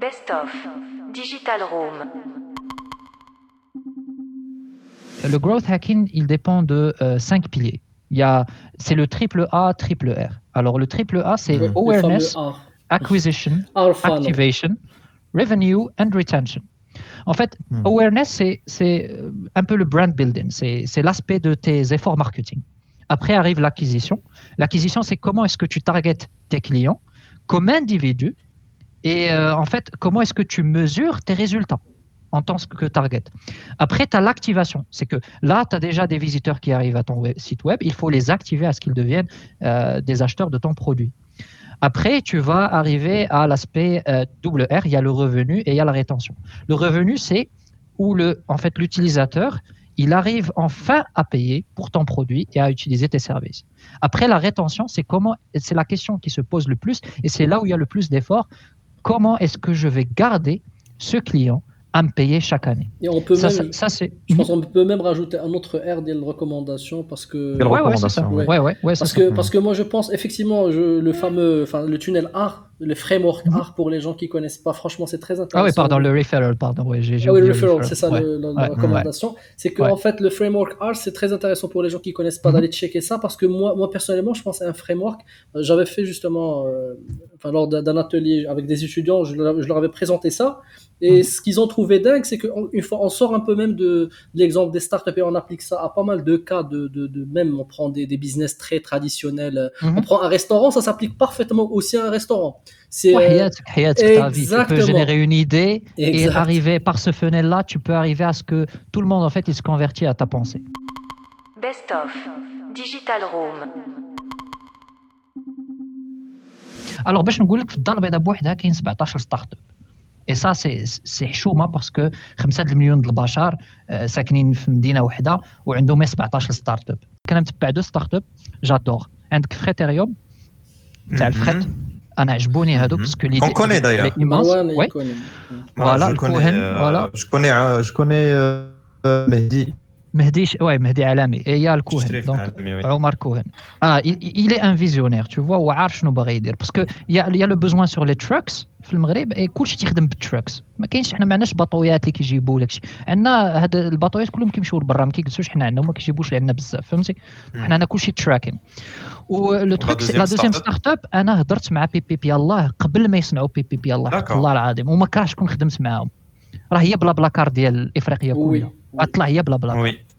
Best of Digital Room. Le growth hacking, il dépend de euh, cinq piliers. Il y a, c'est le triple A, triple R. Alors le triple A, c'est awareness, acquisition, activation, revenue and retention. En fait, Hmm. awareness, c'est, c'est euh, un peu le brand building, c'est, c'est l'aspect de tes efforts marketing. Après arrive l'acquisition. L'acquisition, c'est comment est-ce que tu targetes tes clients comme individu et euh, en fait, comment est-ce que tu mesures tes résultats en tant que target? Après, tu as l'activation. C'est que là, tu as déjà des visiteurs qui arrivent à ton site web. Il faut les activer à ce qu'ils deviennent euh, des acheteurs de ton produit. Après, tu vas arriver à l'aspect euh, double R, il y a le revenu et il y a la rétention. Le revenu, c'est où le, en fait, l'utilisateur, il arrive enfin à payer pour ton produit et à utiliser tes services. Après, la rétention, c'est comment, c'est la question qui se pose le plus et c'est là où il y a le plus d'efforts. Comment est-ce que je vais garder ce client à me payer chaque année Et on peut Ça, même, ça, ça, c'est. je pense qu'on peut même rajouter un autre R des recommandations parce que. Ouais, ouais, ça. Ouais, ouais, Parce ça. que, parce que moi je pense effectivement je, le fameux enfin le tunnel R, le framework Mhm. R pour les gens qui connaissent pas franchement c'est très Ah intéressant. oui, pardon, le referral, pardon. Ouais, j'ai, Ah oui, le referral, c'est ça le- la, recommandation. C'est que Ouais. en fait le framework R c'est très intéressant pour les gens qui connaissent pas Mhm. d'aller checker ça parce que moi moi personnellement je pense à un framework. J'avais fait justement euh, enfin lors d'un atelier avec des étudiants je leur, je leur avais présenté ça et Mhm. ce qu'ils ont trouvé dingue c'est qu'une fois on sort un peu même de, de l'exemple des startups et on applique ça à pas mal de cas de, de, de même on prend des, des business très traditionnels. Mhm. On prend un restaurant ça s'applique parfaitement aussi à un restaurant. C'est euh, وحياتك حياتك ta vie. Tu peux exactement. générer une idée et Exact. arriver par ce funnel-là, tu peux arriver à ce que tout le monde, en fait, il se convertit à ta pensée. Best of Digital Room. Alors, باش نقول لك في الدار البيضاء بوحدها كاين 17 ستارت اب ça, c'est حشومه باسكو 5 مليون البشر آه، ساكنين في مدينة وحدة وعندهم 17 ستارت اب كان متبع دو ستارت اب جادور عندك فريتيريوم تاع الفخت. أنا عجبوني هادو باسكو لي كوني داير فوالا فوالا جو كوني مهدي Euh, Mehdi. مهدي ش- ouais مهدي عالمي le Cohen donc Alami, oui. Omar Cohen. Ah, il, il est un visionnaire, tu vois, وعارف شنو باغي يدير. Parce que il y a, y a le besoin sur les trucks في المغرب et كلشي تيخدم بالتراكس ما كاينش حنا ما عندناش باطويات اللي كيجيبوا لك شي عندنا هاد الباطويات كلهم كيمشيو لبرا ما كيجلسوش حنا عندنا وما كيجيبوش لعندنا بزاف فهمتي؟ حنا عندنا كلشي تراكين ولو تروك deuxième لا دوزيام. ستارت اب أنا هضرت مع بي بي بي الله قبل ما يصنعوا بي بي بي الله. الله العظيم. وما كرهتش كون خدمت معاهم. راه هي بلا بلا كار ديال إفريقيا كلها. غطلع هي بلا بلا.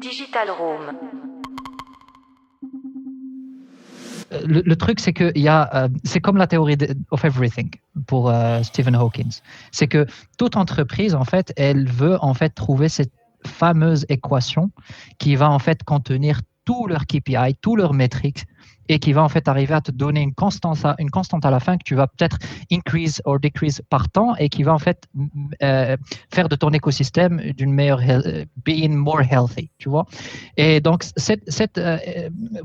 Digital Room. le, le truc, c'est que euh, c'est comme la théorie de- of everything pour euh, Stephen Hawking. C'est que toute entreprise, en fait, elle veut en fait trouver cette fameuse équation qui va en fait contenir tous leurs KPI, tous leurs métriques et qui va en fait arriver à te donner une constante à, une constante à la fin que tu vas peut-être increase or decrease par temps et qui va en fait euh, faire de ton écosystème d'une meilleure euh, being more healthy, tu vois. Et donc cette, cette euh,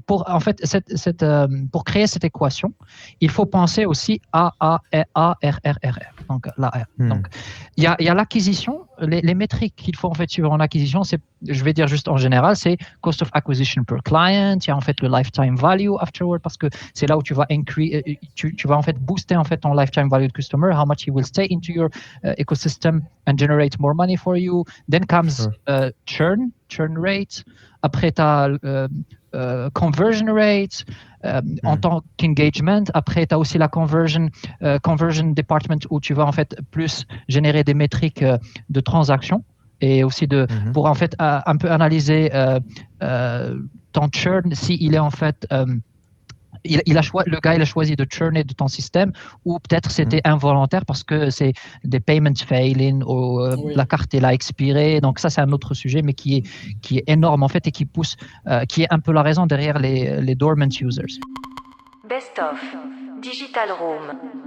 pour en fait cette, cette, euh, pour créer cette équation, il faut penser aussi à A A A R R R R. Donc. Hmm. Donc il y a, il y a l'acquisition, les, les métriques qu'il faut en fait suivre en acquisition, c'est je vais dire juste en général, c'est cost of acquisition per client, il y a en fait le lifetime value afterward parce que c'est là où tu vas increase, euh, tu, tu vas en fait booster en fait ton lifetime value de customer, how much he will stay into your uh, ecosystem and generate more money for you. Then comes uh, churn, churn rate. Après, tu as conversion rate euh, en Hmm. tant qu'engagement. Après, tu as aussi la conversion, euh, conversion department où tu vas en fait plus générer des métriques euh, de transactions et aussi de Mhm. pour en fait euh, un peu analyser euh, euh, ton churn si il est en fait euh, il, il a le gars il a choisi de churner de ton système ou peut-être c'était involontaire parce que c'est des payments failing ou euh, Oui. la carte elle a expiré donc ça c'est un autre sujet mais qui est qui est énorme en fait et qui pousse euh, qui est un peu la raison derrière les, les dormant users Best of Digital Room.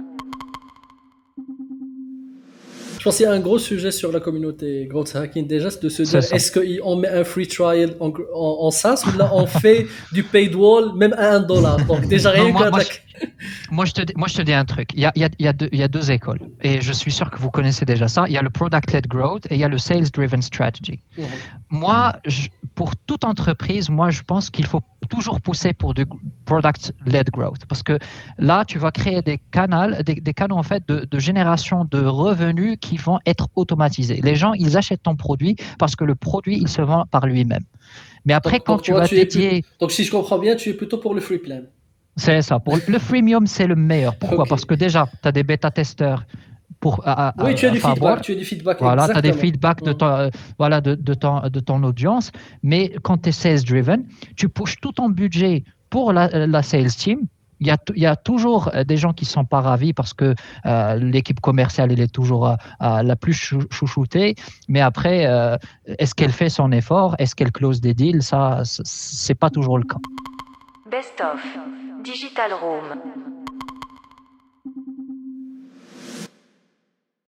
Je pense qu'il y a un gros sujet sur la communauté Growth Hacking déjà, c'est de se dire est-ce qu'on met un free trial en, en, en SaaS ou là on fait du paid wall même à un dollar. Donc déjà rien Non, moi- que moi, je, te, dis- moi, je te dis un truc. Il y a, il y a- il y a deux, il y a deux écoles. Et je suis sûr que vous connaissez déjà ça. Il y a le product-led growth et il y a le sales-driven strategy. Moi, je- pour toute entreprise, moi, je pense qu'il faut toujours pousser pour du product-led growth. Parce que là, tu vas créer des canaux, des, des canaux en fait de, de génération de revenus qui vont être automatisés. Les gens, ils achètent ton produit parce que le produit, il se vend par lui-même. Mais après, Donc- quand donc tu toi, vas tu dédier... Donc si je comprends bien, tu es plutôt pour le free plan. C'est ça. Pour le freemium, c'est le meilleur. Pourquoi? Parce que déjà, tu as des bêta-testeurs pour. à- à- Oui, tu as du feedback, tu as du feedback. Voilà, tu as des feedbacks de Mhm. ton, euh, voilà, de, de, ton, de ton audience. Mais quand tu es sales-driven, tu pushes tout ton budget pour la, la sales team. Il y, a, il y a toujours euh, des gens qui sont pas ravis parce que euh, l'équipe commerciale elle est toujours euh, euh, la plus chou- chouchoutée. Mais après, euh, est-ce qu'elle fait son effort? Est-ce qu'elle close des deals? Ça, c- c'est pas toujours le cas. Best of. Digital Room.